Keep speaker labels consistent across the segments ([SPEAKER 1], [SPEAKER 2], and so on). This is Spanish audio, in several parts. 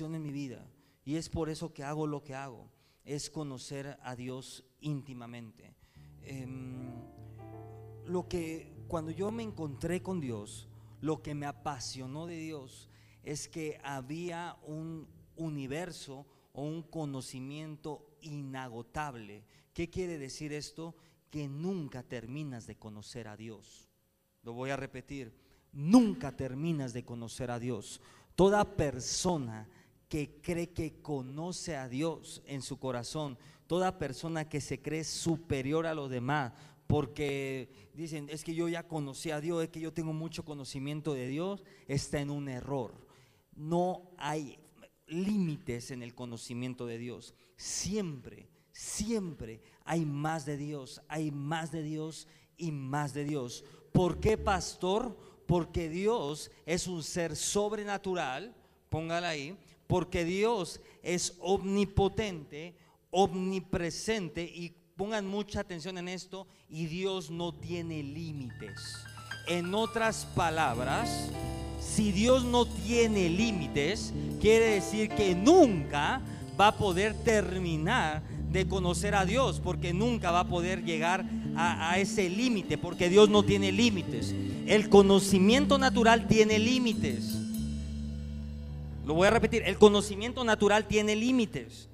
[SPEAKER 1] en mi vida y es por eso que hago lo que hago, es conocer a Dios íntimamente. Em, lo que cuando yo me encontré con Dios, lo que me apasionó de Dios es que había un universo o un conocimiento inagotable. ¿Qué quiere decir esto? Que nunca terminas de conocer a Dios. Lo voy a repetir, nunca terminas de conocer a Dios. Toda persona que cree que conoce a Dios en su corazón, toda persona que se cree superior a los demás, porque dicen, es que yo ya conocí a Dios, es que yo tengo mucho conocimiento de Dios, está en un error. No hay límites en el conocimiento de Dios. Siempre, siempre hay más de Dios, hay más de Dios y más de Dios. ¿Por qué, pastor? Porque Dios es un ser sobrenatural, póngala ahí, porque Dios es omnipotente, omnipresente y pongan mucha atención en esto, y Dios no tiene límites. En otras palabras, si Dios no tiene límites, quiere decir que nunca va a poder terminar de conocer a Dios, porque nunca va a poder llegar a, ese límite, porque Dios no tiene límites. El conocimiento natural tiene límites. Lo voy a repetir, el conocimiento natural tiene límites.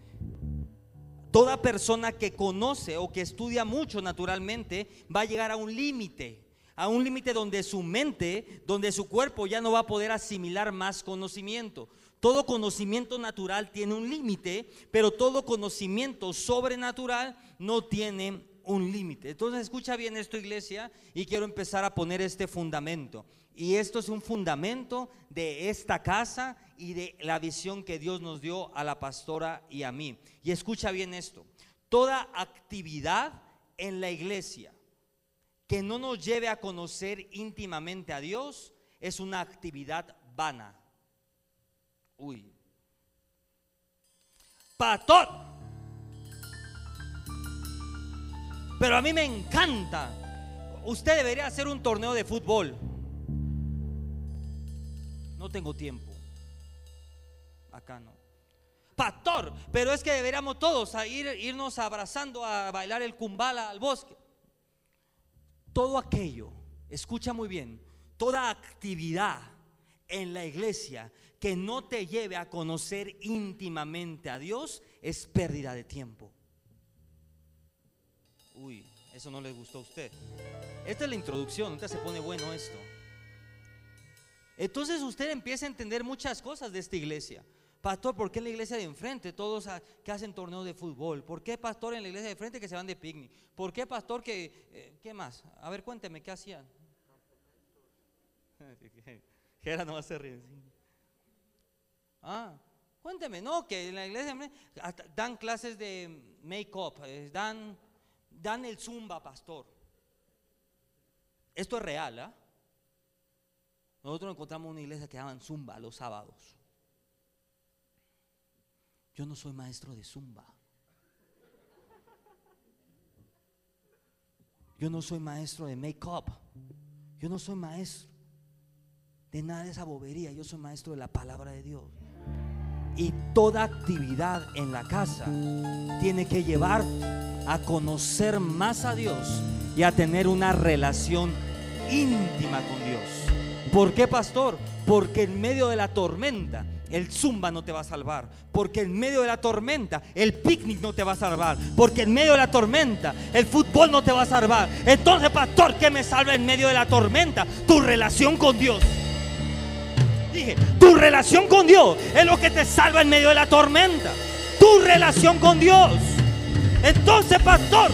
[SPEAKER 1] Toda persona que conoce o que estudia mucho naturalmente va a llegar a un límite a un límite donde su mente, donde su cuerpo ya no va a poder asimilar más conocimiento. Todo conocimiento natural tiene un límite, pero todo conocimiento sobrenatural no tiene un límite. Entonces escucha bien esto iglesia y quiero empezar a poner este fundamento. Y esto es un fundamento de esta casa y de la visión que Dios nos dio a la pastora y a mí. Y escucha bien esto. Toda actividad en la iglesia que no nos lleve a conocer íntimamente a Dios es una actividad vana. Uy. Pastor. Pero a mí me encanta. Usted debería hacer un torneo de fútbol. No tengo tiempo. Acá no. Pastor, pero es que deberíamos todos ir, irnos abrazando a bailar el kumbala al bosque todo aquello, escucha muy bien, toda actividad en la iglesia que no te lleve a conocer íntimamente a Dios es pérdida de tiempo. Uy, eso no le gustó a usted. Esta es la introducción, ahorita se pone bueno esto. Entonces usted empieza a entender muchas cosas de esta iglesia. Pastor, ¿por qué en la iglesia de enfrente todos que hacen torneos de fútbol? ¿Por qué pastor en la iglesia de enfrente que se van de picnic? ¿Por qué pastor que... Eh, ¿Qué más? A ver, cuénteme, ¿qué hacían? Gera no va a ser Ah, cuénteme, no, que en la iglesia de enfrente dan clases de make-up, eh, dan, dan el zumba, pastor. Esto es real, ¿ah? Nosotros encontramos una iglesia que daban zumba los sábados. Yo no soy maestro de zumba. Yo no soy maestro de make-up. Yo no soy maestro de nada de esa bobería. Yo soy maestro de la palabra de Dios. Y toda actividad en la casa tiene que llevar a conocer más a Dios y a tener una relación íntima con Dios. ¿Por qué, pastor? Porque en medio de la tormenta el zumba no te va a salvar. Porque en medio de la tormenta, el picnic no te va a salvar. Porque en medio de la tormenta, el fútbol no te va a salvar. Entonces, pastor, ¿qué me salva en medio de la tormenta? Tu relación con Dios. Dije, tu relación con Dios es lo que te salva en medio de la tormenta. Tu relación con Dios. Entonces, pastor,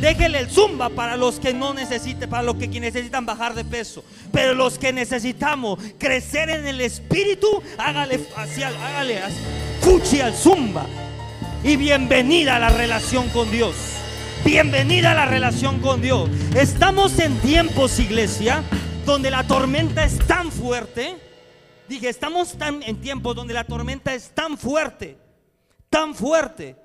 [SPEAKER 1] Déjele el zumba para los que no necesiten, para los que necesitan bajar de peso. Pero los que necesitamos crecer en el espíritu, hágale hacia, hágale fuchi al zumba. Y bienvenida a la relación con Dios. Bienvenida a la relación con Dios. Estamos en tiempos, iglesia, donde la tormenta es tan fuerte. Dije, estamos tan, en tiempos donde la tormenta es tan fuerte, tan fuerte,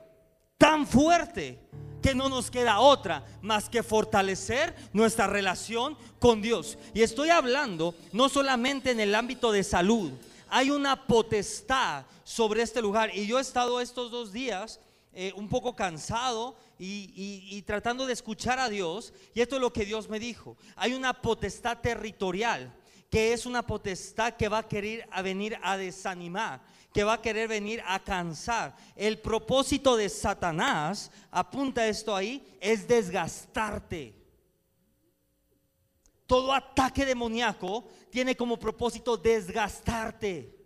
[SPEAKER 1] tan fuerte que no nos queda otra más que fortalecer nuestra relación con Dios. Y estoy hablando no solamente en el ámbito de salud, hay una potestad sobre este lugar. Y yo he estado estos dos días eh, un poco cansado y, tratando de escuchar a Dios. Y esto es lo que Dios me dijo. Hay una potestad territorial que es una potestad que va a querer venir a desanimar, que va a querer venir a cansar. El propósito de Satanás, apunta esto ahí, es desgastarte. Todo ataque demoníaco tiene como propósito desgastarte.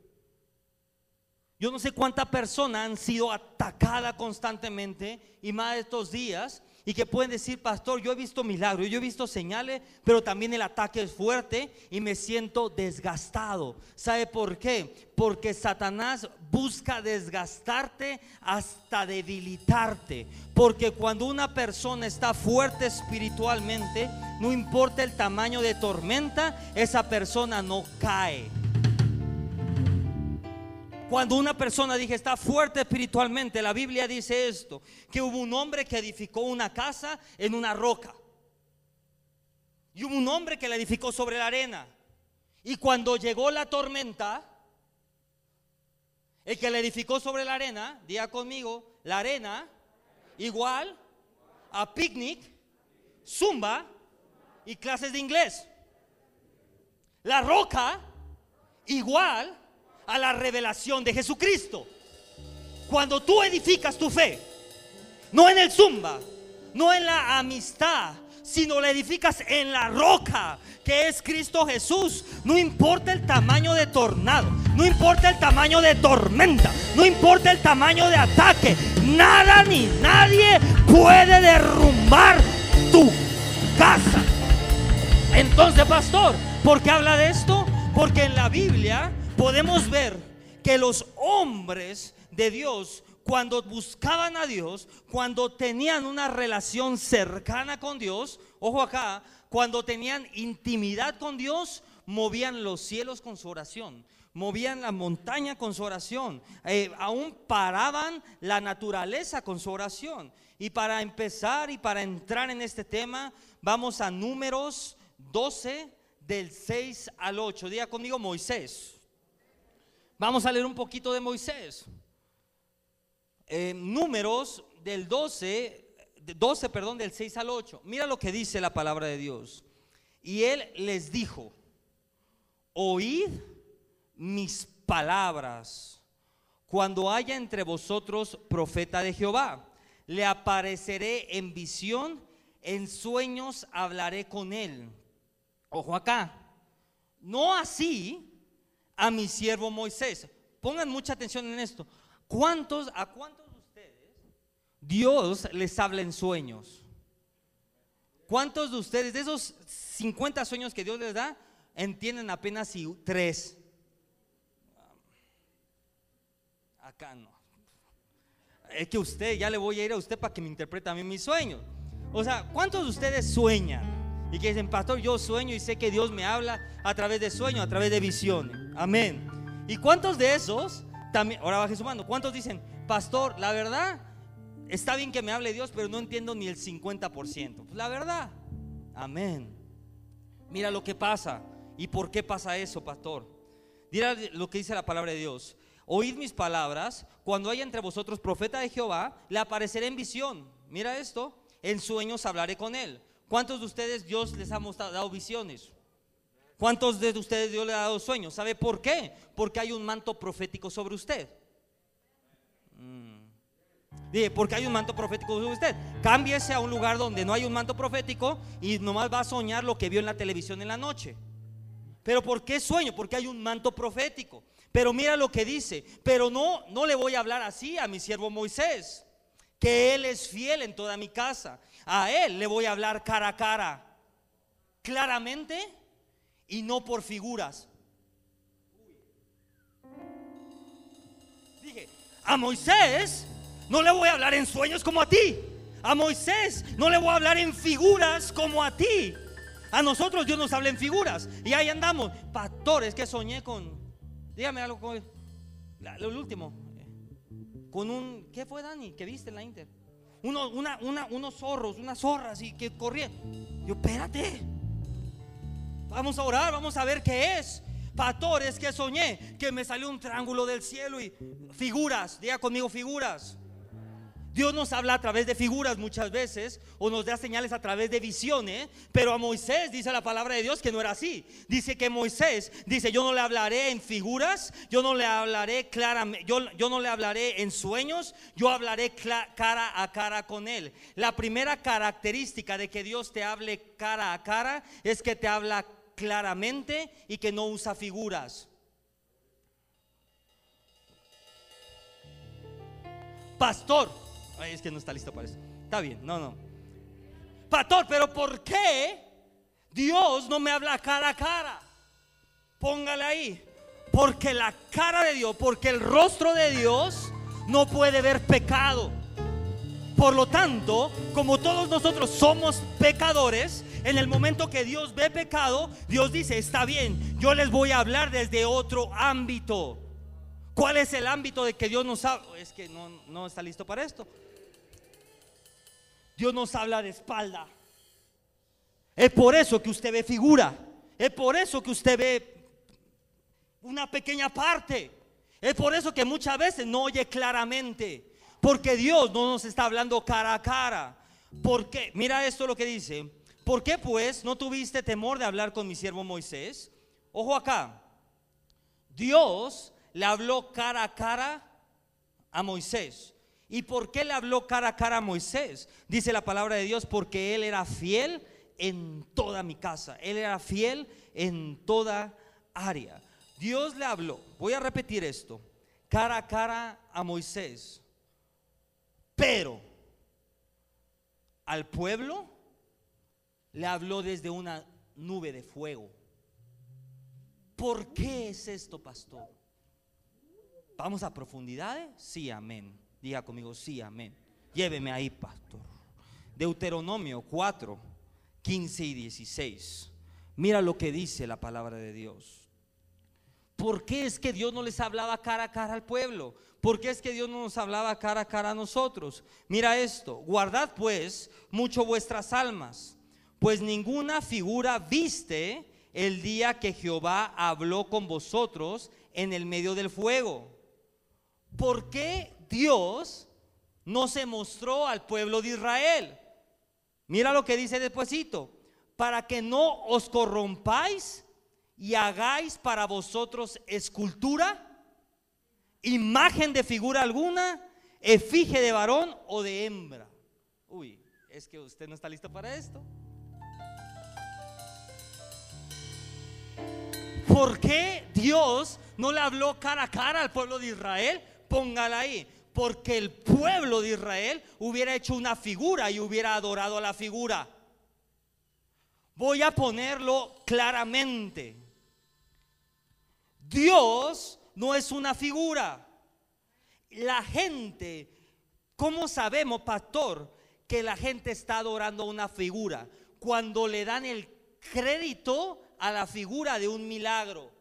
[SPEAKER 1] Yo no sé cuántas personas han sido atacadas constantemente y más estos días y que pueden decir, pastor, yo he visto milagros, yo he visto señales, pero también el ataque es fuerte y me siento desgastado. ¿Sabe por qué? Porque Satanás busca desgastarte hasta debilitarte. Porque cuando una persona está fuerte espiritualmente, no importa el tamaño de tormenta, esa persona no cae. Cuando una persona dije está fuerte espiritualmente, la Biblia dice esto, que hubo un hombre que edificó una casa en una roca. Y hubo un hombre que la edificó sobre la arena. Y cuando llegó la tormenta, el que la edificó sobre la arena, diga conmigo, la arena igual a picnic, zumba y clases de inglés. La roca igual a la revelación de Jesucristo. Cuando tú edificas tu fe, no en el zumba, no en la amistad, sino la edificas en la roca que es Cristo Jesús. No importa el tamaño de tornado, no importa el tamaño de tormenta, no importa el tamaño de ataque, nada ni nadie puede derrumbar tu casa. Entonces, pastor, ¿por qué habla de esto? Porque en la Biblia podemos ver que los hombres de Dios, cuando buscaban a Dios, cuando tenían una relación cercana con Dios, ojo acá, cuando tenían intimidad con Dios, movían los cielos con su oración, movían la montaña con su oración, eh, aún paraban la naturaleza con su oración. Y para empezar y para entrar en este tema, vamos a números 12 del 6 al 8. Diga conmigo Moisés. Vamos a leer un poquito de Moisés. Eh, números del 12, 12, perdón, del 6 al 8. Mira lo que dice la palabra de Dios. Y él les dijo, oíd mis palabras. Cuando haya entre vosotros profeta de Jehová, le apareceré en visión, en sueños hablaré con él. Ojo acá. No así a mi siervo Moisés. Pongan mucha atención en esto. ¿Cuántos, a cuántos de ustedes Dios les habla en sueños? ¿Cuántos de ustedes, de esos 50 sueños que Dios les da, entienden apenas si tres? Acá no. Es que usted, ya le voy a ir a usted para que me interprete a mí mis sueños. O sea, ¿cuántos de ustedes sueñan? Y que dicen, pastor, yo sueño y sé que Dios me habla a través de sueños, a través de visiones. Amén. ¿Y cuántos de esos también, ahora baje su mano, cuántos dicen, pastor, la verdad, está bien que me hable Dios, pero no entiendo ni el 50%? Pues la verdad. Amén. Mira lo que pasa. ¿Y por qué pasa eso, pastor? Mira lo que dice la palabra de Dios. Oíd mis palabras, cuando haya entre vosotros profeta de Jehová, le apareceré en visión. Mira esto, en sueños hablaré con él. ¿Cuántos de ustedes Dios les ha dado visiones? ¿Cuántos de ustedes Dios le ha dado sueños? ¿Sabe por qué? Porque hay un manto profético sobre usted. Mm. Dije, porque hay un manto profético sobre usted. Cámbiese a un lugar donde no hay un manto profético y nomás va a soñar lo que vio en la televisión en la noche. Pero ¿por qué sueño? Porque hay un manto profético. Pero mira lo que dice. Pero no, no le voy a hablar así a mi siervo Moisés, que él es fiel en toda mi casa a Él le voy a hablar cara a cara, claramente y no por figuras. Dije, a Moisés no le voy a hablar en sueños como a ti. A Moisés no le voy a hablar en figuras como a ti. A nosotros Dios nos habla en figuras. Y ahí andamos. Pastores que soñé con. Dígame algo con. Lo último. Con un. ¿Qué fue, Dani? ¿Qué viste en la Inter? una, unos zorros, unas zorras y que corrían. Yo, espérate. Vamos a orar, vamos a ver qué es. Pastor, es que soñé que me salió un triángulo del cielo y figuras, diga conmigo figuras. Dios nos habla a través de figuras muchas veces o nos da señales a través de visiones, pero a Moisés dice la palabra de Dios que no era así. Dice que Moisés dice, yo no le hablaré en figuras, yo no le hablaré claramente, yo, yo no le hablaré en sueños, yo hablaré cara a cara con él. La primera característica de que Dios te hable cara a cara es que te habla claramente y que no usa figuras. Pastor, es que no está listo para eso. Está bien, no, no. Pastor, pero ¿por qué Dios no me habla cara a cara? Póngale ahí. Porque la cara de Dios, porque el rostro de Dios no puede ver pecado. Por lo tanto, como todos nosotros somos pecadores, en el momento que Dios ve pecado, Dios dice, está bien, yo les voy a hablar desde otro ámbito. ¿Cuál es el ámbito de que Dios nos habla? Es que no, no está listo para esto. Dios nos habla de espalda. Es por eso que usted ve figura. Es por eso que usted ve una pequeña parte. Es por eso que muchas veces no oye claramente. Porque Dios no nos está hablando cara a cara. Porque, mira esto lo que dice. ¿Por qué pues no tuviste temor de hablar con mi siervo Moisés? Ojo acá. Dios le habló cara a cara a Moisés. ¿Y por qué le habló cara a cara a Moisés? Dice la palabra de Dios, porque él era fiel en toda mi casa. Él era fiel en toda área. Dios le habló, voy a repetir esto, cara a cara a Moisés. Pero al pueblo le habló desde una nube de fuego. ¿Por qué es esto, pastor? ¿Vamos a profundidades? Sí, amén. Diga conmigo, sí, amén. Lléveme ahí, pastor. Deuteronomio 4, 15 y 16. Mira lo que dice la palabra de Dios. ¿Por qué es que Dios no les hablaba cara a cara al pueblo? ¿Por qué es que Dios no nos hablaba cara a cara a nosotros? Mira esto, guardad pues mucho vuestras almas, pues ninguna figura viste el día que Jehová habló con vosotros en el medio del fuego. ¿Por qué Dios no se mostró al pueblo de Israel. Mira lo que dice despuesito, para que no os corrompáis y hagáis para vosotros escultura, imagen de figura alguna, efigie de varón o de hembra. Uy, es que usted no está listo para esto. ¿Por qué Dios no le habló cara a cara al pueblo de Israel? Póngala ahí porque el pueblo de Israel hubiera hecho una figura y hubiera adorado a la figura. Voy a ponerlo claramente. Dios no es una figura. La gente, ¿cómo sabemos, pastor, que la gente está adorando a una figura? Cuando le dan el crédito a la figura de un milagro.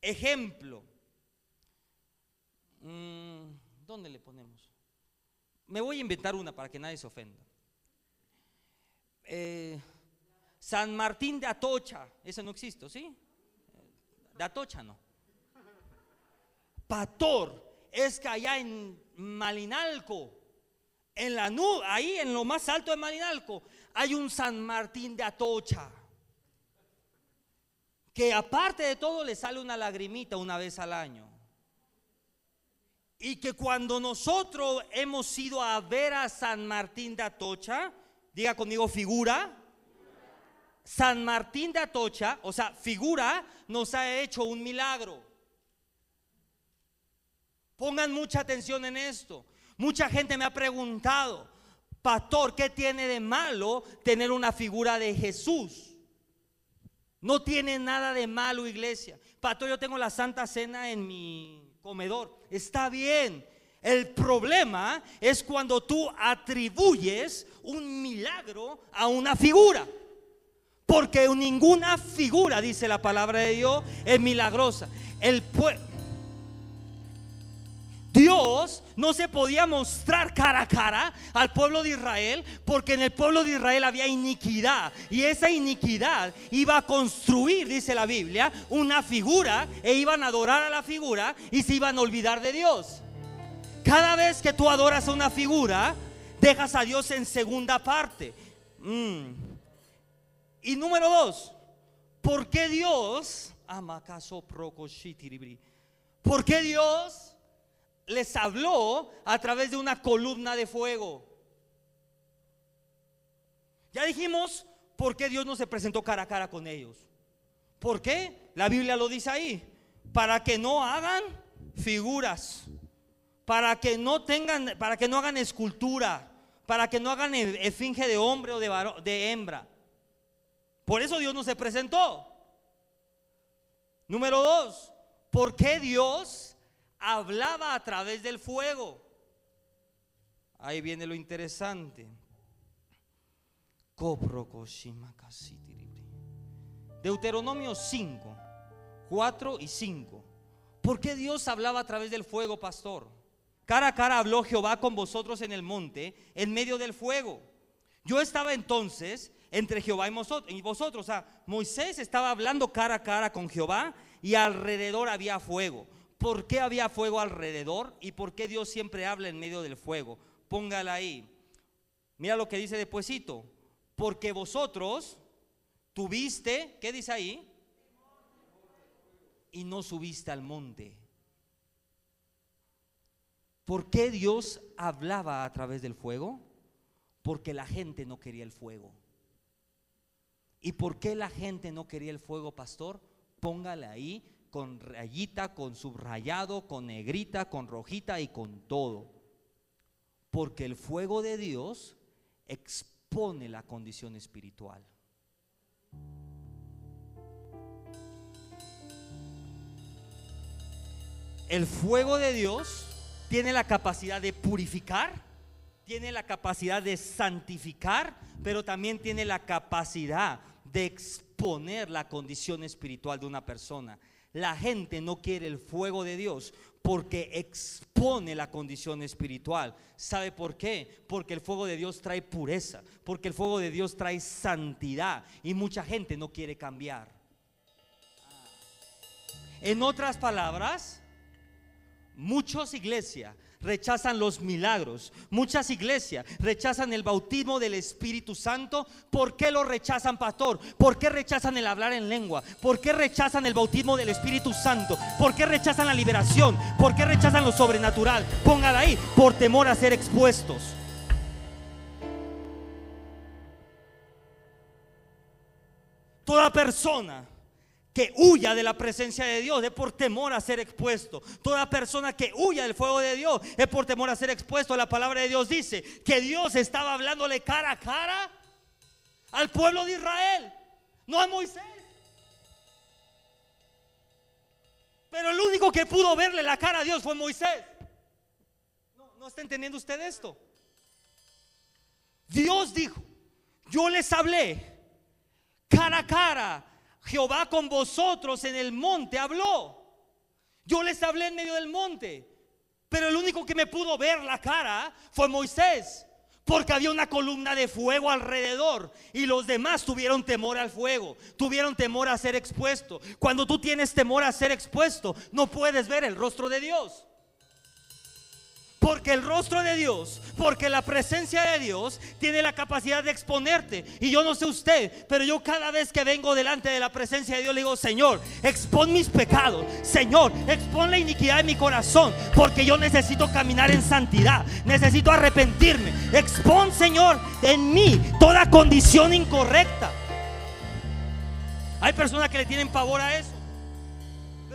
[SPEAKER 1] Ejemplo, Mm, ¿Dónde le ponemos? Me voy a inventar una para que nadie se ofenda. Eh, San Martín de Atocha, ese no existe, ¿sí? De Atocha no. Pator, es que allá en Malinalco, en la nube, ahí en lo más alto de Malinalco, hay un San Martín de Atocha. Que aparte de todo le sale una lagrimita una vez al año. Y que cuando nosotros hemos ido a ver a San Martín de Atocha, diga conmigo figura, San Martín de Atocha, o sea, figura, nos ha hecho un milagro. Pongan mucha atención en esto. Mucha gente me ha preguntado, pastor, ¿qué tiene de malo tener una figura de Jesús? No tiene nada de malo, iglesia. Pastor, yo tengo la Santa Cena en mi comedor. Está bien. El problema es cuando tú atribuyes un milagro a una figura. Porque ninguna figura, dice la palabra de Dios, es milagrosa. El Dios no se podía mostrar cara a cara al pueblo de Israel porque en el pueblo de Israel había iniquidad y esa iniquidad iba a construir, dice la Biblia, una figura e iban a adorar a la figura y se iban a olvidar de Dios. Cada vez que tú adoras a una figura, dejas a Dios en segunda parte. Mm. Y número dos, ¿por qué Dios, ¿por qué Dios les habló a través de una columna de fuego. Ya dijimos por qué Dios no se presentó cara a cara con ellos. ¿Por qué? La Biblia lo dice ahí. Para que no hagan figuras. Para que no tengan, para que no hagan escultura. Para que no hagan e-, esfinge de hombre o de, de hembra. Por eso Dios no se presentó. Número dos, ¿por qué Dios hablaba a través del fuego. Ahí viene lo interesante. Deuteronomio 5, 4 y 5. ¿Por qué Dios hablaba a través del fuego, pastor? Cara a cara habló Jehová con vosotros en el monte, en medio del fuego. Yo estaba entonces entre Jehová y vosotros. O sea, Moisés estaba hablando cara a cara con Jehová y alrededor había fuego por qué había fuego alrededor y por qué Dios siempre habla en medio del fuego. Póngala ahí. Mira lo que dice despuesito. Porque vosotros tuviste, ¿qué dice ahí? Y no subiste al monte. ¿Por qué Dios hablaba a través del fuego? Porque la gente no quería el fuego. ¿Y por qué la gente no quería el fuego, pastor? Póngale ahí con rayita, con subrayado, con negrita, con rojita y con todo. Porque el fuego de Dios expone la condición espiritual. El fuego de Dios tiene la capacidad de purificar, tiene la capacidad de santificar, pero también tiene la capacidad de exponer la condición espiritual de una persona. La gente no quiere el fuego de Dios porque expone la condición espiritual. ¿Sabe por qué? Porque el fuego de Dios trae pureza, porque el fuego de Dios trae santidad y mucha gente no quiere cambiar. En otras palabras, muchos iglesias rechazan los milagros. Muchas iglesias rechazan el bautismo del Espíritu Santo. ¿Por qué lo rechazan, pastor? ¿Por qué rechazan el hablar en lengua? ¿Por qué rechazan el bautismo del Espíritu Santo? ¿Por qué rechazan la liberación? ¿Por qué rechazan lo sobrenatural? Póngala ahí, por temor a ser expuestos. Toda persona que huya de la presencia de Dios es por temor a ser expuesto. Toda persona que huya del fuego de Dios es por temor a ser expuesto. La palabra de Dios dice que Dios estaba hablándole cara a cara al pueblo de Israel, no a Moisés. Pero el único que pudo verle la cara a Dios fue Moisés. No, ¿no está entendiendo usted esto? Dios dijo, yo les hablé cara a cara Jehová con vosotros en el monte habló. Yo les hablé en medio del monte, pero el único que me pudo ver la cara fue Moisés, porque había una columna de fuego alrededor y los demás tuvieron temor al fuego, tuvieron temor a ser expuesto. Cuando tú tienes temor a ser expuesto, no puedes ver el rostro de Dios. Porque el rostro de Dios, porque la presencia de Dios tiene la capacidad de exponerte. Y yo no sé usted, pero yo cada vez que vengo delante de la presencia de Dios le digo, Señor, expon mis pecados. Señor, expon la iniquidad de mi corazón. Porque yo necesito caminar en santidad. Necesito arrepentirme. Expon, Señor, en mí toda condición incorrecta. Hay personas que le tienen pavor a eso.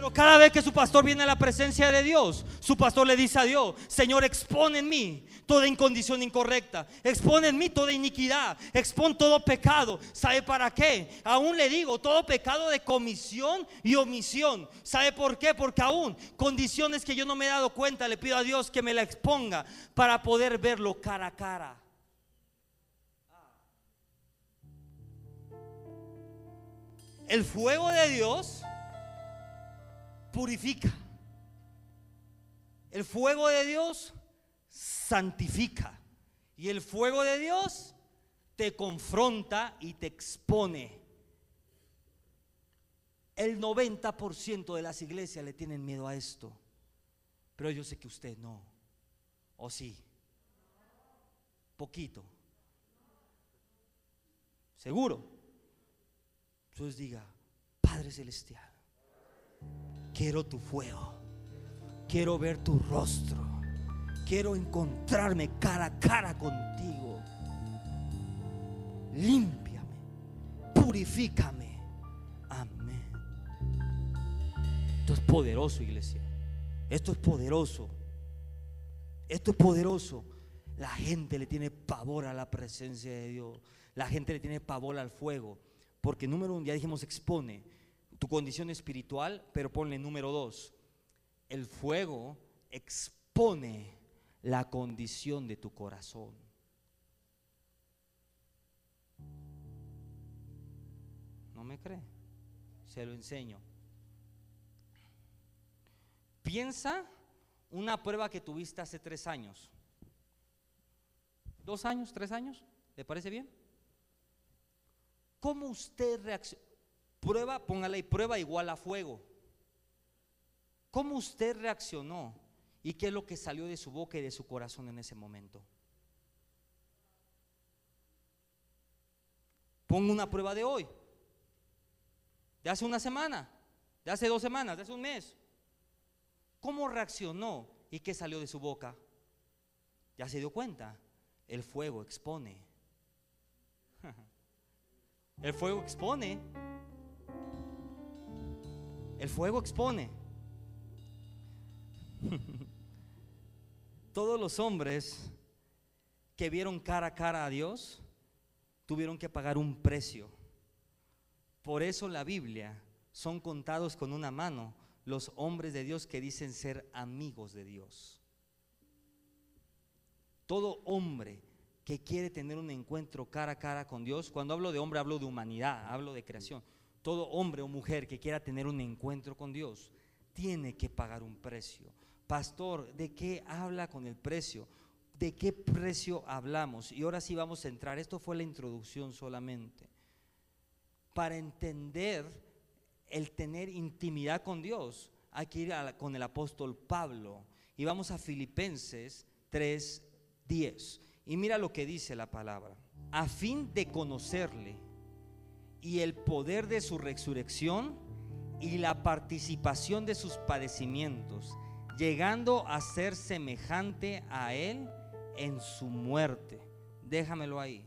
[SPEAKER 1] Pero cada vez que su pastor viene a la presencia de Dios, su pastor le dice a Dios, Señor, expone en mí toda incondición incorrecta, expone en mí toda iniquidad, expone todo pecado. ¿Sabe para qué? Aún le digo, todo pecado de comisión y omisión. ¿Sabe por qué? Porque aún condiciones que yo no me he dado cuenta, le pido a Dios que me la exponga para poder verlo cara a cara. El fuego de Dios purifica. El fuego de Dios santifica. Y el fuego de Dios te confronta y te expone. El 90% de las iglesias le tienen miedo a esto. Pero yo sé que usted no. ¿O sí? Poquito. ¿Seguro? Entonces diga, Padre Celestial, quiero tu fuego. Quiero ver tu rostro. Quiero encontrarme cara a cara contigo. Límpiame. Purifícame. Amén. Esto es poderoso, iglesia. Esto es poderoso. Esto es poderoso. La gente le tiene pavor a la presencia de Dios. La gente le tiene pavor al fuego. Porque número uno, ya dijimos, expone tu condición espiritual, pero ponle número dos. El fuego expone la condición de tu corazón. ¿No me cree? Se lo enseño. Piensa una prueba que tuviste hace tres años. ¿Dos años? ¿Tres años? ¿Le parece bien? ¿Cómo usted reacciona? Prueba, póngale prueba igual a fuego. ¿Cómo usted reaccionó ¿Y qué es lo que salió de su boca y de su corazón en ese momento? Pongo una prueba de hoy, de hace una semana, de hace dos semanas, de hace un mes. ¿Cómo reaccionó y qué salió de su boca? ¿Ya se dio cuenta? El fuego expone. El fuego expone. El fuego expone. Todos los hombres que vieron cara a cara a Dios tuvieron que pagar un precio. Por eso la Biblia son contados con una mano los hombres de Dios que dicen ser amigos de Dios. Todo hombre que quiere tener un encuentro cara a cara con Dios, cuando hablo de hombre hablo de humanidad, hablo de creación. Todo hombre o mujer que quiera tener un encuentro con Dios tiene que pagar un precio. Pastor, ¿de qué habla con el precio? ¿De qué precio hablamos? Y ahora sí vamos a entrar. Esto fue la introducción solamente. Para entender el tener intimidad con Dios, hay que ir con el apóstol Pablo. Y vamos a Filipenses 3:10. Y mira lo que dice la palabra. A fin de conocerle y el poder de su resurrección y la participación de sus padecimientos llegando a ser semejante a Él en su muerte. Déjamelo ahí.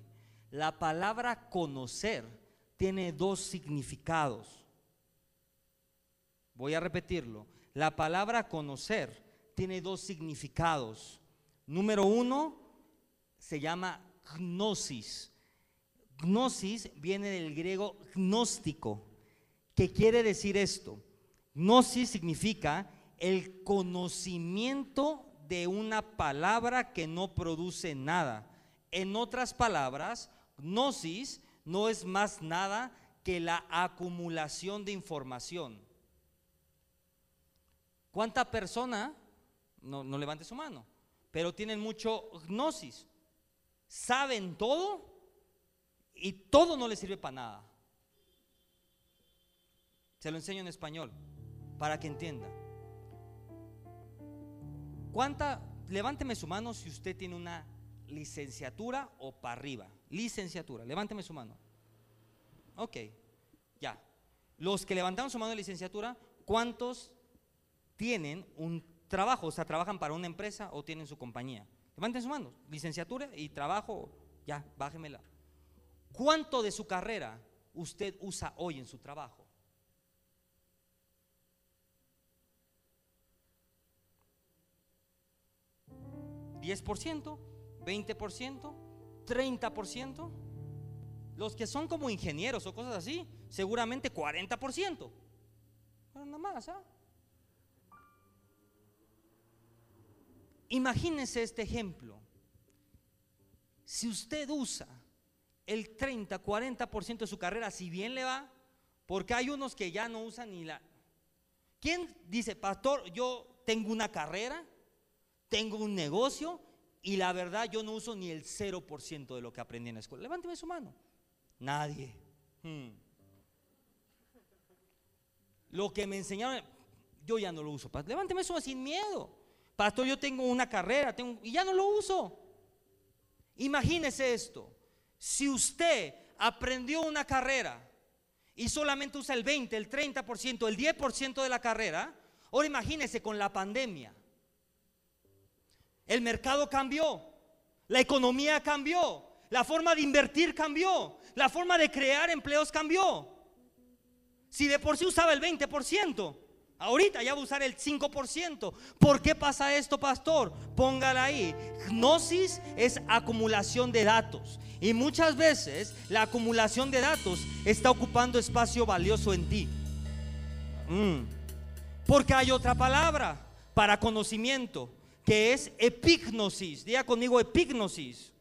[SPEAKER 1] La palabra conocer tiene dos significados. Voy a repetirlo. La palabra conocer tiene dos significados. Número uno se llama gnosis. Gnosis viene del griego gnóstico, que quiere decir esto. Gnosis significa el conocimiento de una palabra que no produce nada. En otras palabras, gnosis no es más nada que la acumulación de información. ¿Cuánta persona, no, no levante su mano, pero tienen mucho gnosis? Saben todo y todo no les sirve para nada. Se lo enseño en español para que entienda. ¿Cuánta? Levánteme su mano si usted tiene una licenciatura o para arriba. Licenciatura, levánteme su mano. Ok, ya. Los que levantaron su mano de licenciatura, ¿cuántos tienen un trabajo? O sea, trabajan para una empresa o tienen su compañía. Levanten su mano. Licenciatura y trabajo, ya, bájemela. ¿Cuánto de su carrera usted usa hoy en su trabajo? 10%, 20%, 30%. Los que son como ingenieros o cosas así, seguramente 40%. Pero nada más, ¿ah? Imagínense este ejemplo. Si usted usa el 30, 40% de su carrera, si bien le va, porque hay unos que ya no usan ni la... ¿Quién dice, pastor, yo tengo una carrera tengo un negocio y la verdad yo no uso ni el 0% de lo que aprendí en la escuela. Levánteme su mano. Nadie. Hmm. Lo que me enseñaron, yo ya no lo uso. Levánteme eso sin miedo. Pastor, yo tengo una carrera tengo, y ya no lo uso. Imagínese esto. Si usted aprendió una carrera y solamente usa el 20, el 30%, el 10% de la carrera, ahora imagínese con la pandemia. El mercado cambió, la economía cambió, la forma de invertir cambió, la forma de crear empleos cambió. Si de por sí usaba el 20%, ahorita ya va a usar el 5%. ¿Por qué pasa esto, pastor? Póngala ahí. Gnosis es acumulación de datos. Y muchas veces la acumulación de datos está ocupando espacio valioso en ti. Mm. Porque hay otra palabra para conocimiento que es epignosis. Diga conmigo epignosis.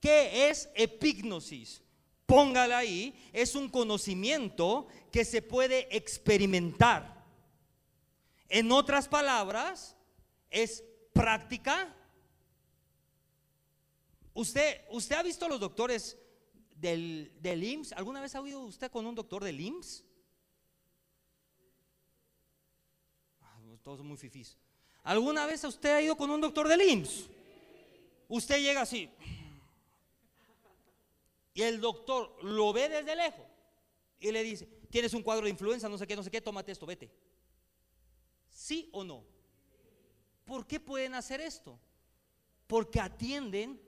[SPEAKER 1] ¿Qué es epignosis? Póngala ahí. Es un conocimiento que se puede experimentar. En otras palabras, es práctica. ¿Usted, usted ha visto a los doctores del, del IMSS? ¿Alguna vez ha oído usted con un doctor del IMSS? Ah, todos son muy fifís. ¿Alguna vez usted ha ido con un doctor del IMSS? Usted llega así. Y el doctor lo ve desde lejos y le dice, tienes un cuadro de influenza, no sé qué, no sé qué, tómate esto, vete. ¿Sí o no? ¿Por qué pueden hacer esto? Porque atienden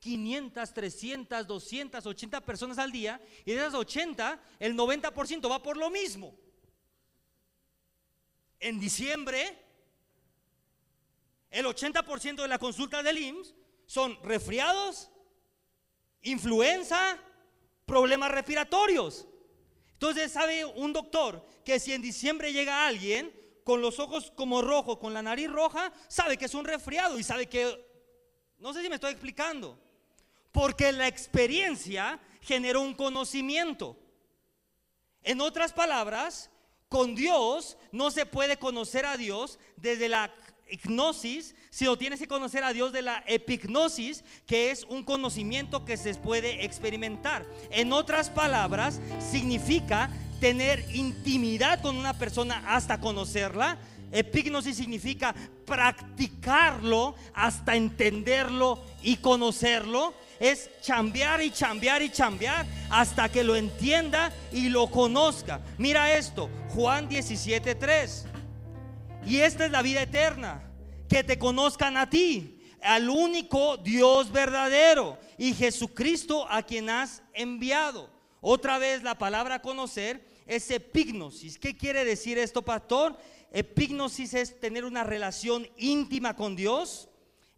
[SPEAKER 1] 500, 300, 200, 80 personas al día y de esas 80, el 90% va por lo mismo. En diciembre el 80% de la consulta del IMSS son resfriados, influenza, problemas respiratorios. Entonces sabe un doctor que si en diciembre llega alguien con los ojos como rojos, con la nariz roja, sabe que es un resfriado y sabe que, no sé si me estoy explicando, porque la experiencia generó un conocimiento. En otras palabras, con Dios no se puede conocer a Dios desde la hipnosis, sino tienes que conocer a Dios de la epignosis, que es un conocimiento que se puede experimentar. En otras palabras, significa tener intimidad con una persona hasta conocerla. Epignosis significa practicarlo hasta entenderlo y conocerlo. Es chambear y chambear y chambear hasta que lo entienda y lo conozca. Mira esto, Juan 17:3. Y esta es la vida eterna, que te conozcan a ti, al único Dios verdadero y Jesucristo a quien has enviado. Otra vez la palabra conocer es epignosis. ¿Qué quiere decir esto, pastor? Epignosis es tener una relación íntima con Dios.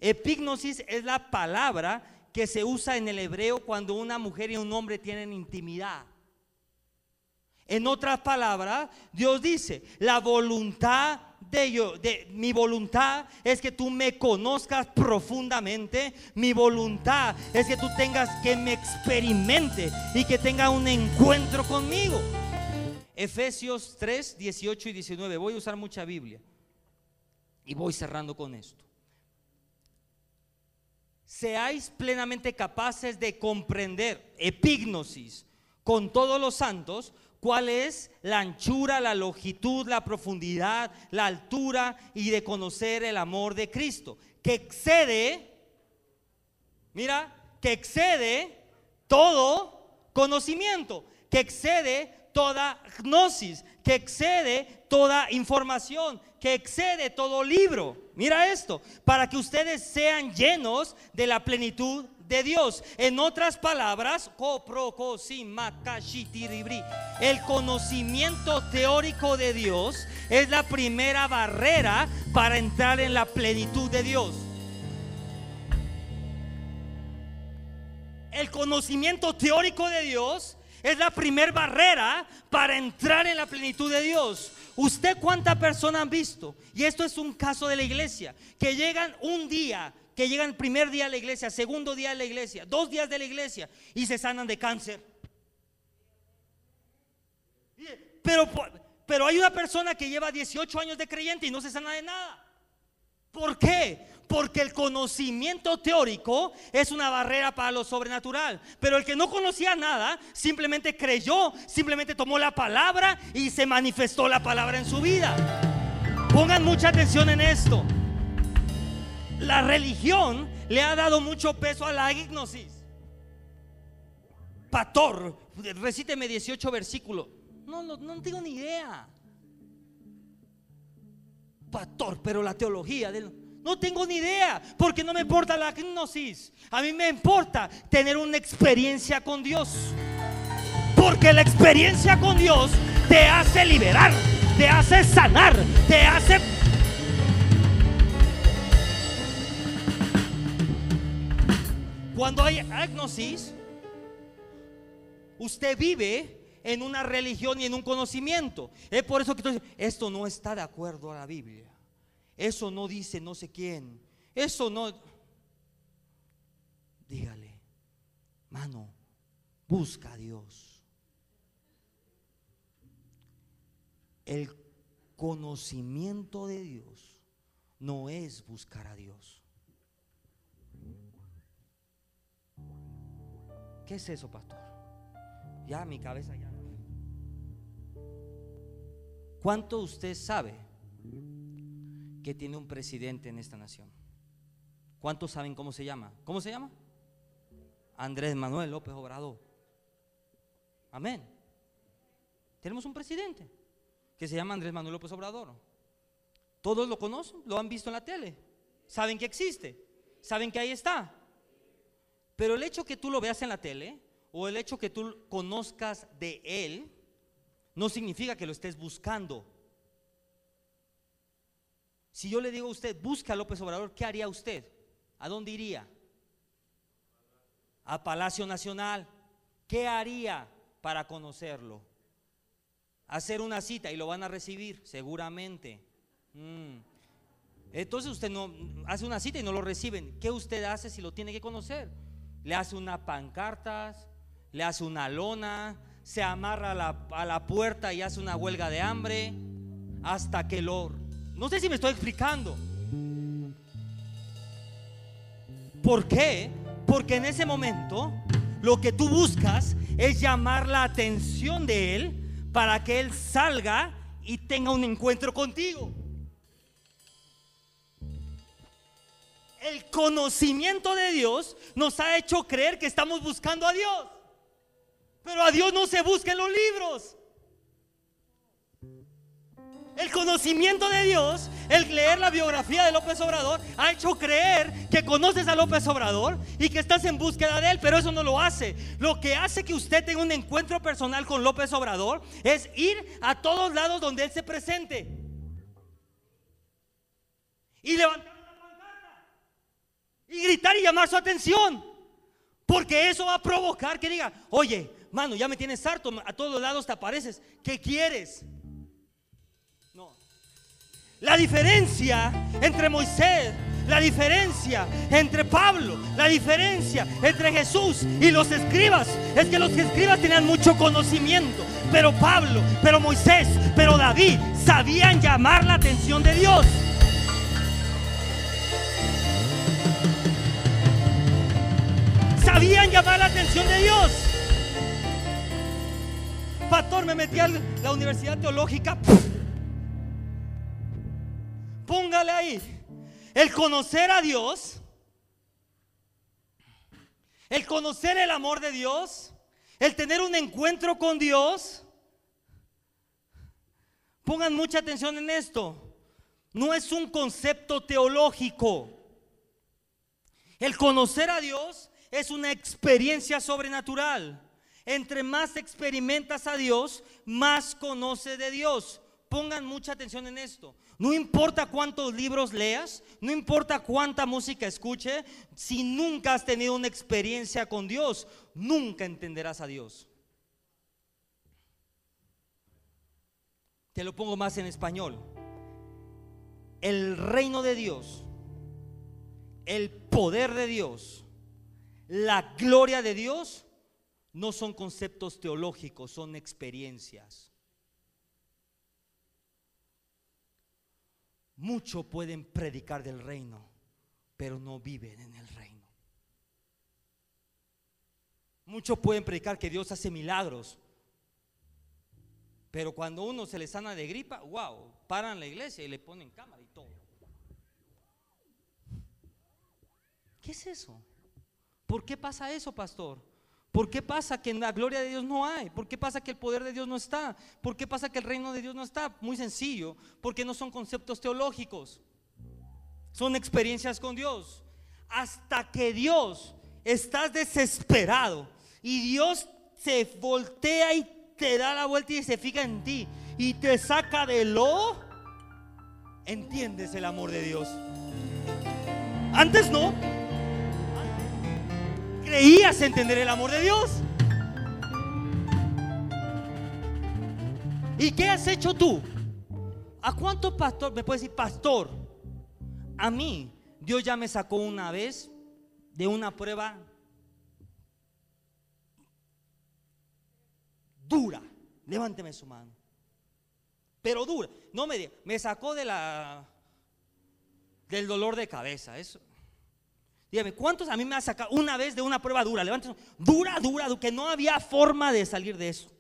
[SPEAKER 1] Epignosis es la palabra que se usa en el hebreo cuando una mujer y un hombre tienen intimidad. En otras palabras, Dios dice, la voluntad de, yo, de mi voluntad es que tú me conozcas profundamente. Mi voluntad es que tú tengas que me experimente y que tenga un encuentro conmigo. Efesios 3, 18 y 19. Voy a usar mucha Biblia. Y voy cerrando con esto. Seáis plenamente capaces de comprender, epignosis, con todos los santos, cuál es la anchura, la longitud, la profundidad, la altura y de conocer el amor de Cristo, que excede, mira, que excede todo conocimiento, que excede toda gnosis, que excede toda información, que excede todo libro. Mira esto, para que ustedes sean llenos de la plenitud de Dios. En otras palabras, el conocimiento teórico de Dios es la primera barrera para entrar en la plenitud de Dios. El conocimiento teórico de Dios es la primera barrera para entrar en la plenitud de Dios. ¿Usted cuántas personas han visto? Y esto es un caso de la iglesia, que llegan un día que llegan primer día a la iglesia, segundo día a la iglesia, dos días de la iglesia y se sanan de cáncer. Pero, pero hay una persona que lleva 18 años de creyente y no se sana de nada. ¿Por qué? Porque el conocimiento teórico es una barrera para lo sobrenatural. Pero el que no conocía nada, simplemente creyó, simplemente tomó la palabra y se manifestó la palabra en su vida. Pongan mucha atención en esto. La religión le ha dado mucho peso a la ignosis. Pastor, recíteme 18 versículos. No, no, no tengo ni idea. Pastor, pero la teología No tengo ni idea, porque no me importa la gnosis. A mí me importa tener una experiencia con Dios. Porque la experiencia con Dios te hace liberar, te hace sanar, te hace... Cuando hay agnosis, usted vive en una religión y en un conocimiento. Es por eso que esto no está de acuerdo a la Biblia. Eso no dice no sé quién. Eso no... Dígale, mano, busca a Dios. El conocimiento de Dios no es buscar a Dios. ¿Qué es eso, pastor? Ya mi cabeza ya. ¿Cuánto usted sabe que tiene un presidente en esta nación? ¿Cuántos saben cómo se llama? ¿Cómo se llama? Andrés Manuel López Obrador. Amén. Tenemos un presidente que se llama Andrés Manuel López Obrador. Todos lo conocen, lo han visto en la tele, saben que existe, saben que ahí está. Pero el hecho que tú lo veas en la tele o el hecho que tú conozcas de Él no significa que lo estés buscando. Si yo le digo a usted, busca a López Obrador, ¿qué haría usted? ¿A dónde iría? A Palacio Nacional. ¿Qué haría para conocerlo? Hacer una cita y lo van a recibir, seguramente. Mm. Entonces usted no hace una cita y no lo reciben. ¿Qué usted hace si lo tiene que conocer? Le hace una pancartas, le hace una lona, se amarra a la, puerta y hace una huelga de hambre hasta que lo... No sé si me estoy explicando. ¿Por qué? Porque en ese momento lo que tú buscas es llamar la atención de Él para que Él salga y tenga un encuentro contigo. El conocimiento de Dios nos ha hecho creer que estamos buscando a Dios. Pero a Dios no se busca en los libros. El conocimiento de Dios, el leer la biografía de López Obrador, ha hecho creer que conoces a López Obrador y que estás en búsqueda de él, pero eso no lo hace. Lo que hace que usted tenga un encuentro personal con López Obrador es ir a todos lados donde él se presente y levantar y gritar y llamar su atención, porque eso va a provocar que diga, oye, mano, ya me tienes harto, a todos lados te apareces, ¿qué quieres? La diferencia entre Moisés, la diferencia entre Pablo, la diferencia entre Jesús y los escribas, es que los escribas tenían mucho conocimiento, pero Pablo, pero Moisés, pero David sabían llamar la atención de Dios. Sabían llamar la atención de Dios pastor, me metí a la universidad teológica. El conocer a Dios, el conocer el amor de Dios, el tener un encuentro con Dios. Pongan mucha atención en esto. No es un concepto teológico. El conocer a Dios es una experiencia sobrenatural. Entre más experimentas a Dios, más conoces de Dios. Pongan mucha atención en esto. No importa cuántos libros leas, no importa cuánta música escuche, si nunca has tenido una experiencia con Dios, nunca entenderás a Dios. Te lo pongo más en español. El reino de Dios, el poder de Dios, la gloria de Dios no son conceptos teológicos, son experiencias. Muchos pueden predicar del reino, pero no viven en el reino. Muchos pueden predicar que Dios hace milagros, pero cuando uno se le sana de gripa, wow, paran la iglesia y le ponen cámara y todo. ¿Qué es eso? ¿Por qué pasa eso, pastor? ¿Por qué pasa que en la gloria de Dios no hay? ¿Por qué pasa que el poder de Dios no está? ¿Por qué pasa que el reino de Dios no está? Muy sencillo, porque no son conceptos teológicos, son experiencias con Dios. Hasta que Dios estás desesperado y Dios se voltea y te da la vuelta y se fija en ti y te saca de lo, entiendes el amor de Dios. Antes no creías entender el amor de Dios. ¿Y qué has hecho tú? ¿A cuánto pastor me puede decir, pastor? A mí, Dios ya me sacó una vez de una prueba dura. Levánteme su mano. Pero dura. No me diga, me sacó de la del dolor de cabeza. Eso, Dígame, ¿cuántos a mí me ha sacado una vez de una prueba dura? Levanten, dura, dura, que no había forma de salir de eso.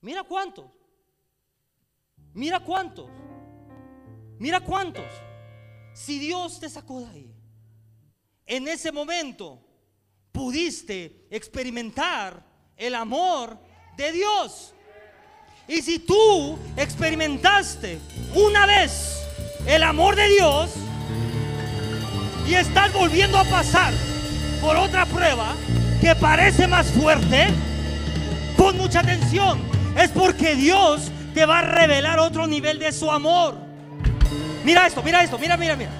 [SPEAKER 1] Mira cuántos. Mira cuántos. Mira cuántos. Si Dios te sacó de ahí, en ese momento pudiste experimentar el amor de Dios. Y si tú experimentaste una vez el amor de Dios, y estás volviendo a pasar por otra prueba que parece más fuerte, pon mucha atención. Es porque Dios te va a revelar otro nivel de su amor. Mira esto, mira esto, mira, mira, mira.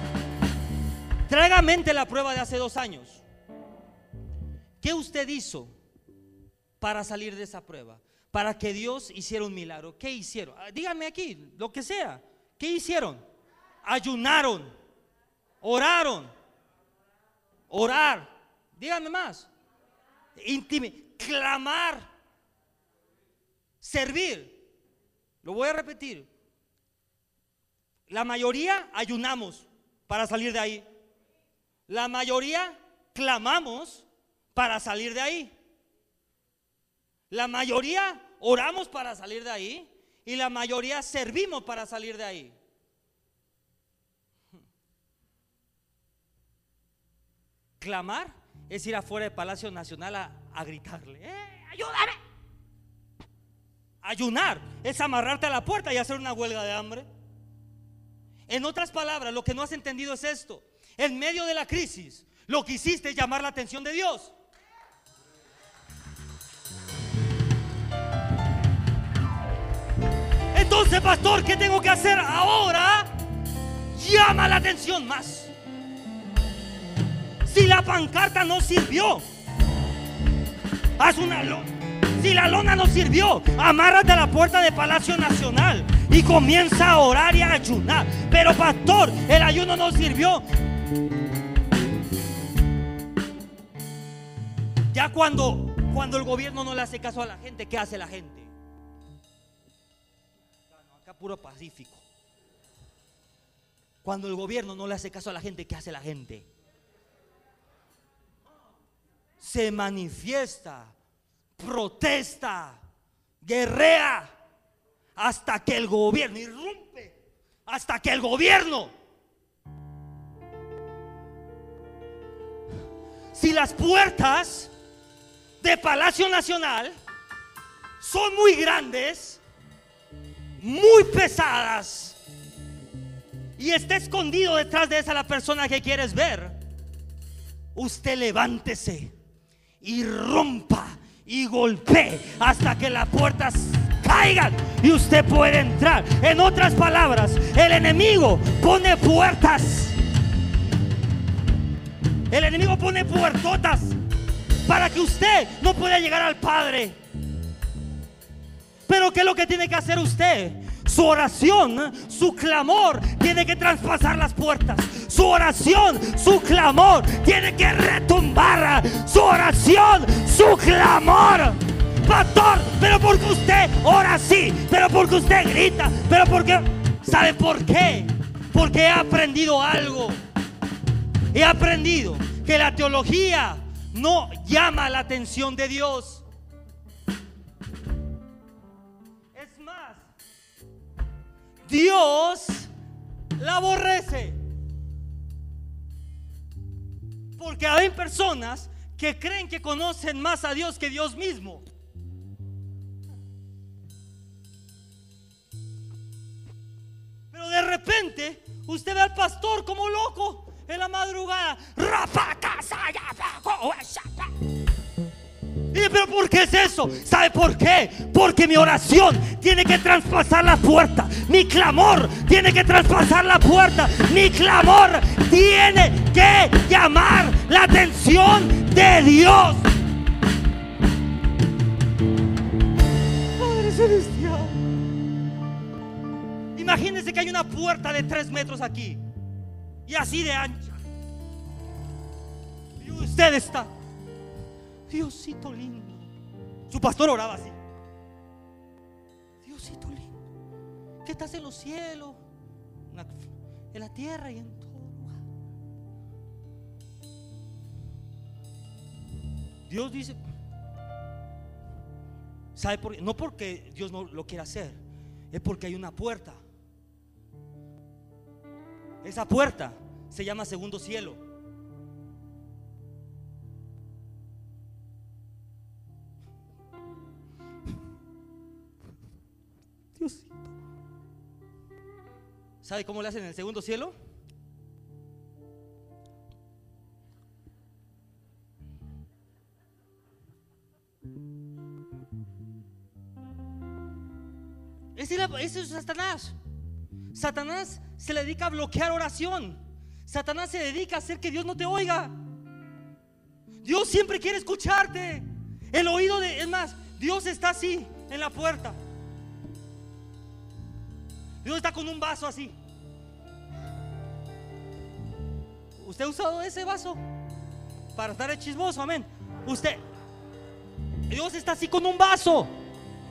[SPEAKER 1] Traiga a mente la prueba de hace dos años. ¿Qué usted hizo para salir de esa prueba? Para que Dios hiciera un milagro. ¿Qué hicieron? Ah, dígame aquí, lo que sea. ¿Qué hicieron? Ayunaron, oraron, orar, dígame más, intime, clamar, servir. Lo voy a repetir. La mayoría ayunamos para salir de ahí. La mayoría clamamos para salir de ahí. La mayoría oramos para salir de ahí. Y la mayoría servimos para salir de ahí. Clamar es ir afuera del Palacio Nacional a, gritarle, ¡Eh, ayúdame! Ayunar es amarrarte a la puerta y hacer una huelga de hambre. En otras palabras, lo que no has entendido es esto. En medio de la crisis, lo que hiciste es llamar la atención de Dios. Entonces, pastor, ¿qué tengo que hacer ahora? Llama la atención más. Si la pancarta no sirvió, haz una lona. Si la lona no sirvió, amárrate a la puerta de Palacio Nacional y comienza a orar y a ayunar. Pero pastor, el ayuno no sirvió. Ya cuando, cuando el gobierno no le hace caso a la gente, ¿qué hace la gente? Acá puro pacífico. Cuando el gobierno no le hace caso a la gente, ¿qué hace la gente? Se manifiesta, protesta, guerrea, hasta que el gobierno irrumpe, hasta que el gobierno. Si las puertas de Palacio Nacional son muy grandes, muy pesadas, y está escondido detrás de esa la persona que quieres ver, usted levántese y rompa y golpee hasta que las puertas caigan y usted puede entrar. En otras palabras, el enemigo pone puertas. El enemigo pone puertotas para que usted no pueda llegar al Padre. Pero ¿qué es lo que tiene que hacer usted? Su oración, su clamor tiene que traspasar las puertas. Su oración, su clamor tiene que retumbar. Su oración, su clamor. Pastor, pero porque usted ora así, pero porque usted grita, pero porque... ¿Sabe por qué? Porque he aprendido algo. He aprendido que la teología no llama la atención de Dios. Dios la aborrece. Porque hay personas que creen que conocen más a Dios que Dios mismo. Pero de repente usted ve al pastor como loco en la madrugada. Pero ¿por qué es eso? ¿Sabe por qué? Porque mi oración tiene que traspasar la puerta. Mi clamor tiene que traspasar la puerta. Mi clamor tiene que llamar la atención de Dios. Padre Celestial. Imagínense que hay una puerta de tres metros aquí y así de ancha. Y usted está, Diosito lindo. Su pastor oraba así. Diosito lindo, que estás en los cielos, en la tierra y en todo lugar. Dios dice, ¿sabe por qué? No porque Dios no lo quiera hacer, es porque hay una puerta. Esa puerta se llama segundo cielo. Diosito. ¿Sabe cómo le hacen en el segundo cielo? Ese es Satanás. Satanás se le dedica a bloquear oración. Satanás se dedica a hacer que Dios no te oiga. Dios siempre quiere escucharte. El oído de, es más, Dios está así en la puerta. Dios está con un vaso así. ¿Usted ha usado ese vaso para estar chismoso? Amén. Usted, Dios está así con un vaso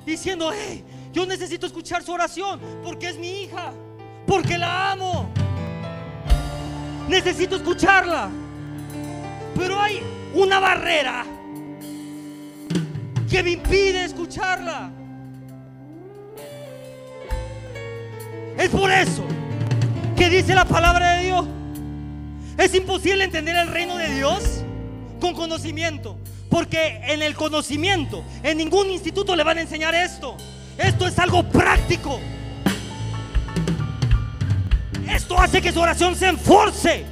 [SPEAKER 1] diciendo, hey, yo necesito escuchar su oración porque es mi hija porque la amo. Necesito escucharla. Pero hay una barrera que me impide escucharla. Es por eso que dice la palabra de Dios. Es imposible entender el reino de Dios con conocimiento. Porque en el conocimiento, en ningún instituto le van a enseñar esto. Esto es algo práctico. Esto hace que su oración se enforce.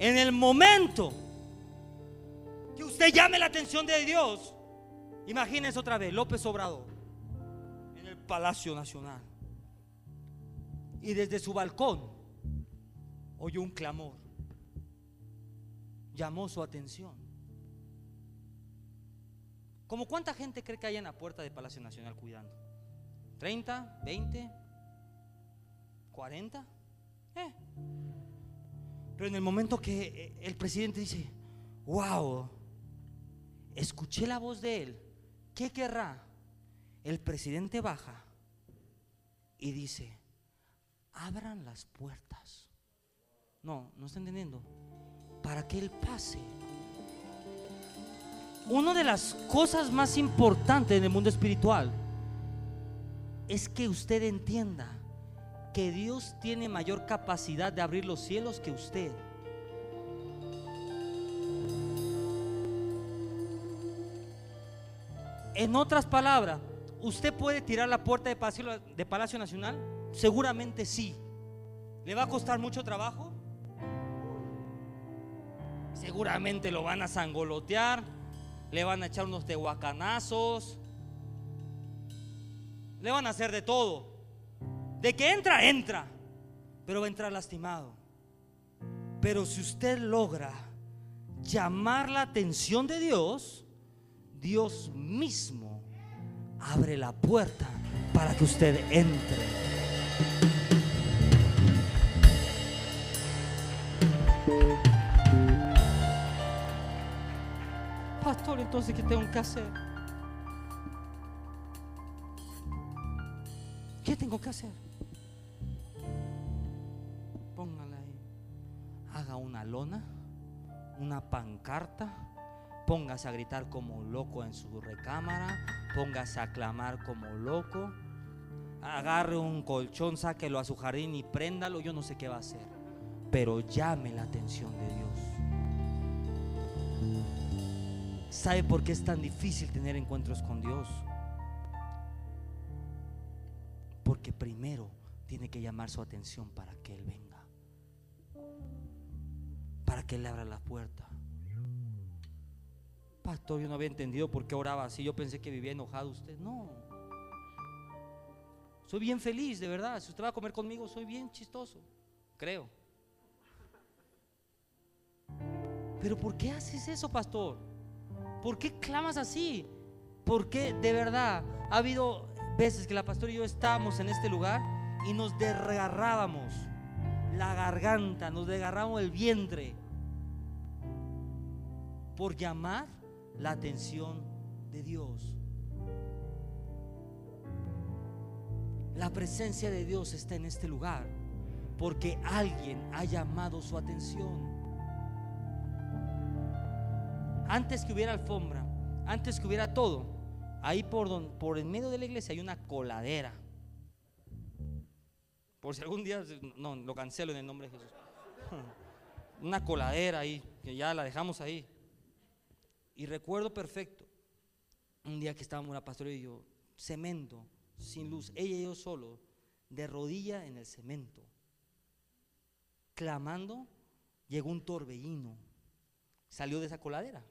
[SPEAKER 1] En el momento que usted llame la atención de Dios, imagínense otra vez, López Obrador, en el Palacio Nacional. Y desde su balcón oyó un clamor. Llamó su atención. ¿Cómo cuánta gente cree que hay en la puerta del Palacio Nacional cuidando? ¿30? ¿20? ¿40? Pero en el momento que eh, el presidente dice, wow, escuché la voz de él, ¿qué querrá? El presidente baja y dice, abran las puertas. No, no está entendiendo. Para que él pase. Una de las cosas más importantes en el mundo espiritual es que usted entienda que Dios tiene mayor capacidad de abrir los cielos que usted. En otras palabras, ¿usted puede tirar la puerta de Palacio, de Palacio Nacional? Seguramente sí. ¿Le va a costar mucho trabajo? Seguramente lo van a sangolotear, le van a echar unos tehuacanazos, le van a hacer de todo. De que entra, entra, pero va a entrar lastimado. Pero si usted logra llamar la atención de Dios, Dios mismo abre la puerta para que usted entre. Pastor, entonces, ¿qué tengo que hacer? ¿Qué tengo que hacer? una lona, una pancarta, póngase a gritar como loco en su recámara, póngase a clamar como loco, agarre un colchón, sáquelo a su jardín y préndalo, yo no sé qué va a hacer, pero llame la atención de Dios. ¿Sabe por qué es tan difícil tener encuentros con Dios? Porque primero tiene que llamar su atención para que Él venga. Para que Él abra la puerta. Pastor, yo no había entendido por qué oraba así. Yo pensé que vivía enojado usted. No. Soy bien feliz, de verdad. Si usted va a comer conmigo, soy bien chistoso. Creo. Pero ¿por qué haces eso, pastor? ¿Por qué clamas así? Porque de verdad ha habido veces que la pastora y yo estábamos en este lugar y nos desgarrábamos la garganta, nos desgarrábamos el vientre por llamar la atención de Dios. La presencia de Dios está en este lugar porque alguien ha llamado su atención. Antes que hubiera alfombra, antes que hubiera todo, ahí por, don, por en medio de la iglesia hay una coladera. Por si algún día, no, lo cancelo en el nombre de Jesús. Una coladera ahí, que ya la dejamos ahí. Y recuerdo perfecto, un día que estábamos la pastora y yo, cemento, sin luz, ella y yo solo, de rodilla en el cemento, clamando, llegó un torbellino, salió de esa coladera.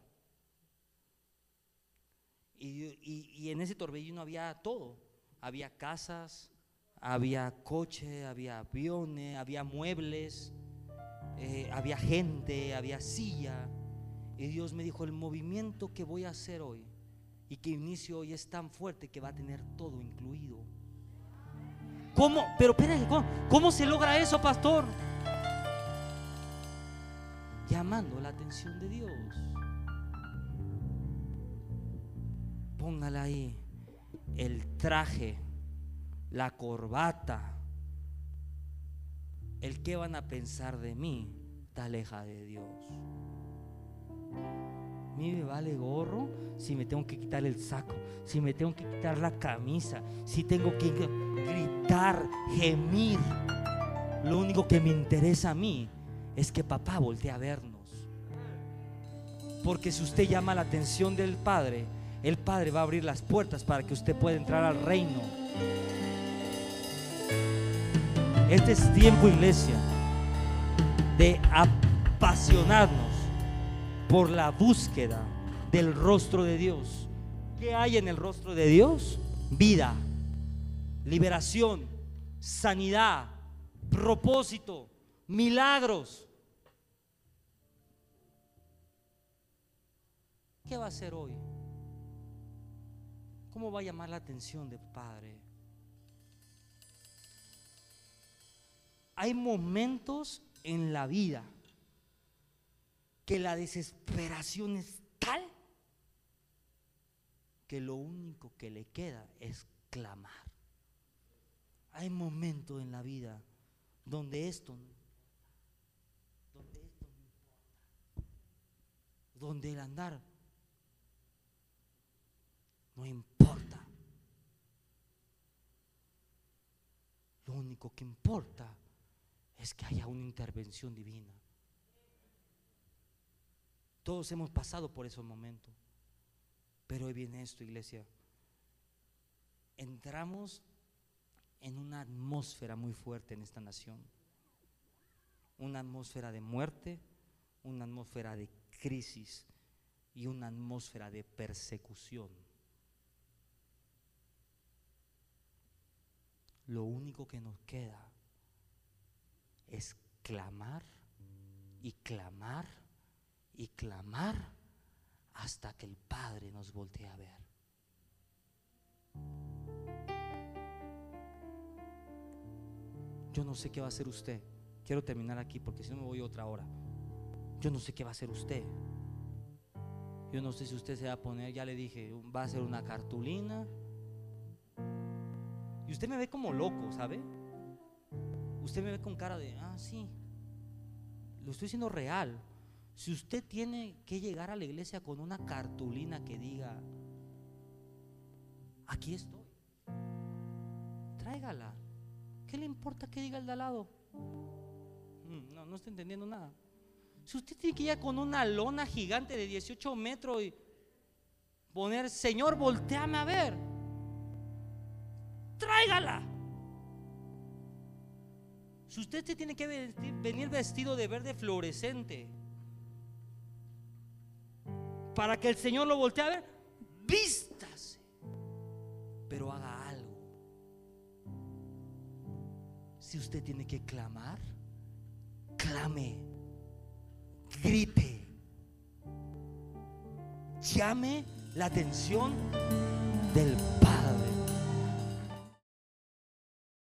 [SPEAKER 1] Y, en ese torbellino había todo, había casas, había coche, había aviones, había muebles, eh, había gente, había silla. Y Dios me dijo, el movimiento que voy a hacer hoy y que inicio hoy es tan fuerte que va a tener todo incluido. ¿Cómo? Pero espérense, ¿cómo, se logra eso, pastor? Llamando la atención de Dios. Póngala ahí. El traje, la corbata, el que van a pensar de mí, está aleja de Dios. A mí me vale gorro si me tengo que quitar el saco, si me tengo que quitar la camisa, si tengo que gritar, gemir. Lo único que me interesa a mí es que papá voltee a vernos. Porque si usted llama la atención del Padre, el Padre va a abrir las puertas para que usted pueda entrar al reino. Este es tiempo, iglesia, de apasionarnos por la búsqueda del rostro de Dios. ¿Qué hay en el rostro de Dios? Vida, liberación, sanidad, propósito, milagros. ¿Qué va a hacer hoy? ¿Cómo va a llamar la atención del Padre? Hay momentos en la vida que la desesperación es tal que lo único que le queda es clamar. Hay momentos en la vida donde esto, donde esto no importa, donde el andar no importa. Lo único que importa es que haya una intervención divina. Todos hemos pasado por esos momentos. Pero hoy viene esto, iglesia. Entramos en una atmósfera muy fuerte en esta nación. Una atmósfera de muerte, una atmósfera de crisis y una atmósfera de persecución. Lo único que nos queda es clamar y clamar y clamar hasta que el Padre nos voltee a ver. Yo no sé qué va a hacer usted. Quiero terminar aquí porque si no me voy otra hora. Yo no sé qué va a hacer usted. Yo no sé si usted se va a poner, ya le dije, va a ser una cartulina. Y usted me ve como loco, ¿sabe? Usted me ve con cara de, ah, sí, lo estoy diciendo real. Si usted tiene que llegar a la iglesia con una cartulina que diga, aquí estoy, tráigala. ¿Qué le importa que diga el de al lado? Mm, no, no está entendiendo nada. Si usted tiene que ir con una lona gigante de 18 metros y poner, Señor, volteame a ver, tráigala. Si usted tiene que venir vestido de verde fluorescente para que el Señor lo voltee a ver, vístase, pero haga algo. Si usted tiene que clamar, clame, grite, llame la atención del Padre